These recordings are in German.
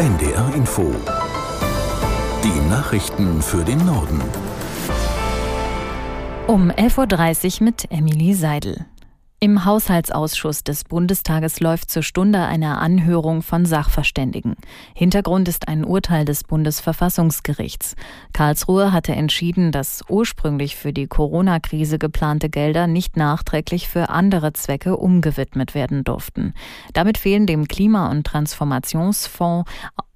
NDR Info. Die Nachrichten für den Norden. Um 11.30 Uhr mit Emily Seidel. Im Haushaltsausschuss des Bundestages läuft zur Stunde eine Anhörung von Sachverständigen. Hintergrund ist ein Urteil des Bundesverfassungsgerichts. Karlsruhe hatte entschieden, dass ursprünglich für die Corona-Krise geplante Gelder nicht nachträglich für andere Zwecke umgewidmet werden durften. Damit fehlen dem Klima- und Transformationsfonds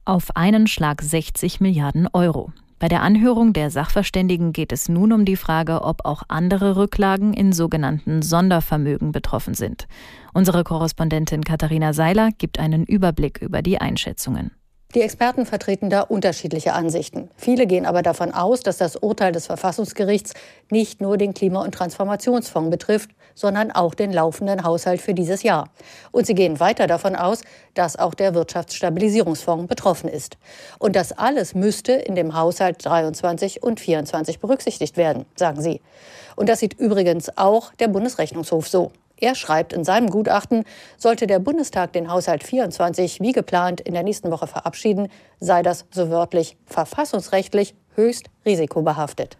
auf einen Schlag 60 Milliarden Euro. Bei der Anhörung der Sachverständigen geht es nun um die Frage, ob auch andere Rücklagen in sogenannten Sondervermögen betroffen sind. Unsere Korrespondentin Katharina Seiler gibt einen Überblick über die Einschätzungen. Die Experten vertreten da unterschiedliche Ansichten. Viele gehen aber davon aus, dass das Urteil des Verfassungsgerichts nicht nur den Klima- und Transformationsfonds betrifft, sondern auch den laufenden Haushalt für dieses Jahr. Und sie gehen weiter davon aus, dass auch der Wirtschaftsstabilisierungsfonds betroffen ist. Und das alles müsste in dem Haushalt 23 und 24 berücksichtigt werden, sagen sie. Und das sieht übrigens auch der Bundesrechnungshof so. Er schreibt in seinem Gutachten, sollte der Bundestag den Haushalt 24 wie geplant in der nächsten Woche verabschieden, sei das so wörtlich verfassungsrechtlich höchst risikobehaftet.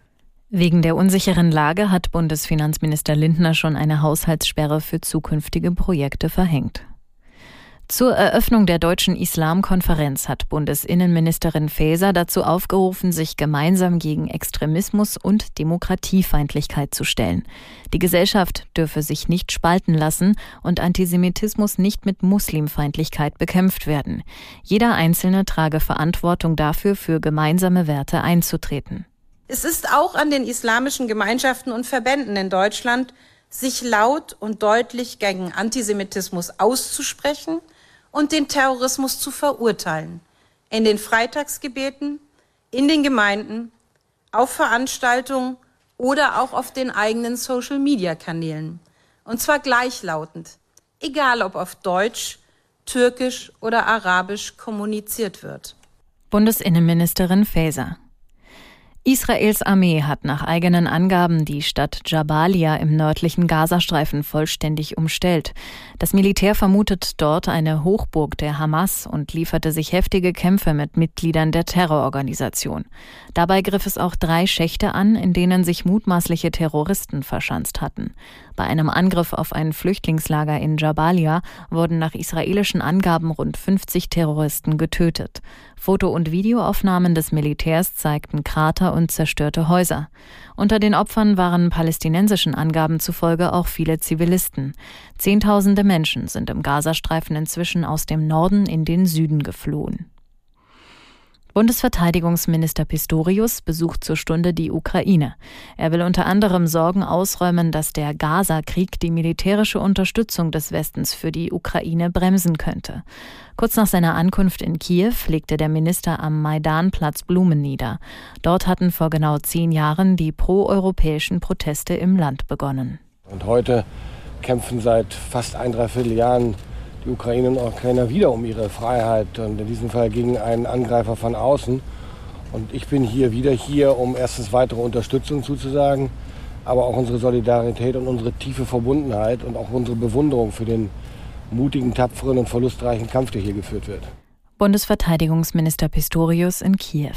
Wegen der unsicheren Lage hat Bundesfinanzminister Lindner schon eine Haushaltssperre für zukünftige Projekte verhängt. Zur Eröffnung der Deutschen Islamkonferenz hat Bundesinnenministerin Faeser dazu aufgerufen, sich gemeinsam gegen Extremismus und Demokratiefeindlichkeit zu stellen. Die Gesellschaft dürfe sich nicht spalten lassen und Antisemitismus nicht mit Muslimfeindlichkeit bekämpft werden. Jeder Einzelne trage Verantwortung dafür, für gemeinsame Werte einzutreten. Es ist auch an den islamischen Gemeinschaften und Verbänden in Deutschland, sich laut und deutlich gegen Antisemitismus auszusprechen und den Terrorismus zu verurteilen. In den Freitagsgebeten, in den Gemeinden, auf Veranstaltungen oder auch auf den eigenen Social-Media-Kanälen. Und zwar gleichlautend, egal ob auf Deutsch, Türkisch oder Arabisch kommuniziert wird. Bundesinnenministerin Faeser. Israels Armee hat nach eigenen Angaben die Stadt Jabalia im nördlichen Gazastreifen vollständig umstellt. Das Militär vermutet dort eine Hochburg der Hamas und lieferte sich heftige Kämpfe mit Mitgliedern der Terrororganisation. Dabei griff es auch drei Schächte an, in denen sich mutmaßliche Terroristen verschanzt hatten. Bei einem Angriff auf ein Flüchtlingslager in Jabalia wurden nach israelischen Angaben rund 50 Terroristen getötet. Foto- und Videoaufnahmen des Militärs zeigten Krater und zerstörte Häuser. Unter den Opfern waren palästinensischen Angaben zufolge auch viele Zivilisten. Zehntausende Menschen sind im Gazastreifen inzwischen aus dem Norden in den Süden geflohen. Bundesverteidigungsminister Pistorius besucht zur Stunde die Ukraine. Er will unter anderem Sorgen ausräumen, dass der Gaza-Krieg die militärische Unterstützung des Westens für die Ukraine bremsen könnte. Kurz nach seiner Ankunft in Kiew legte der Minister am Maidanplatz Blumen nieder. Dort hatten vor genau zehn Jahren die proeuropäischen Proteste im Land begonnen. Und heute kämpfen seit fast ein Dreivierteljahren die Ukraine und Ukrainer wieder um ihre Freiheit und in diesem Fall gegen einen Angreifer von außen. Und ich bin hier wieder hier, um erstens weitere Unterstützung zuzusagen, aber auch unsere Solidarität und unsere tiefe Verbundenheit und auch unsere Bewunderung für den mutigen, tapferen und verlustreichen Kampf, der hier geführt wird. Bundesverteidigungsminister Pistorius in Kiew.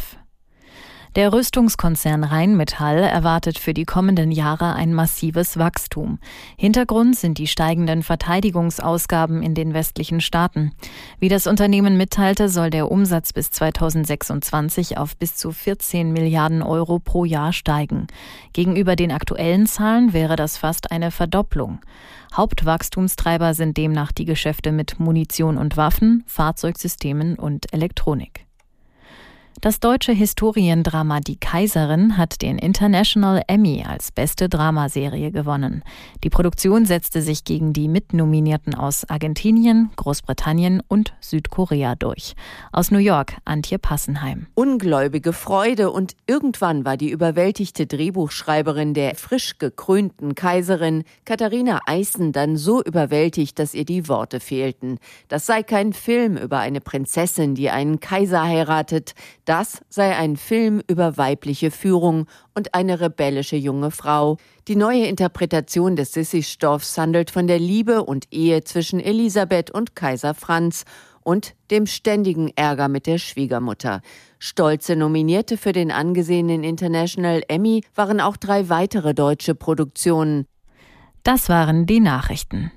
Der Rüstungskonzern Rheinmetall erwartet für die kommenden Jahre ein massives Wachstum. Hintergrund sind die steigenden Verteidigungsausgaben in den westlichen Staaten. Wie das Unternehmen mitteilte, soll der Umsatz bis 2026 auf bis zu 14 Milliarden Euro pro Jahr steigen. Gegenüber den aktuellen Zahlen wäre das fast eine Verdopplung. Hauptwachstumstreiber sind demnach die Geschäfte mit Munition und Waffen, Fahrzeugsystemen und Elektronik. Das deutsche Historiendrama Die Kaiserin hat den International Emmy als beste Dramaserie gewonnen. Die Produktion setzte sich gegen die Mitnominierten aus Argentinien, Großbritannien und Südkorea durch. Aus New York, Antje Passenheim. Ungläubige Freude und irgendwann war die überwältigte Drehbuchschreiberin der frisch gekrönten Kaiserin Katharina Eisen dann so überwältigt, dass ihr die Worte fehlten. Das sei kein Film über eine Prinzessin, die einen Kaiser heiratet. Das sei ein Film über weibliche Führung und eine rebellische junge Frau. Die neue Interpretation des Sissi-Stoffs handelt von der Liebe und Ehe zwischen Elisabeth und Kaiser Franz und dem ständigen Ärger mit der Schwiegermutter. Stolze Nominierte für den angesehenen International Emmy waren auch drei weitere deutsche Produktionen. Das waren die Nachrichten.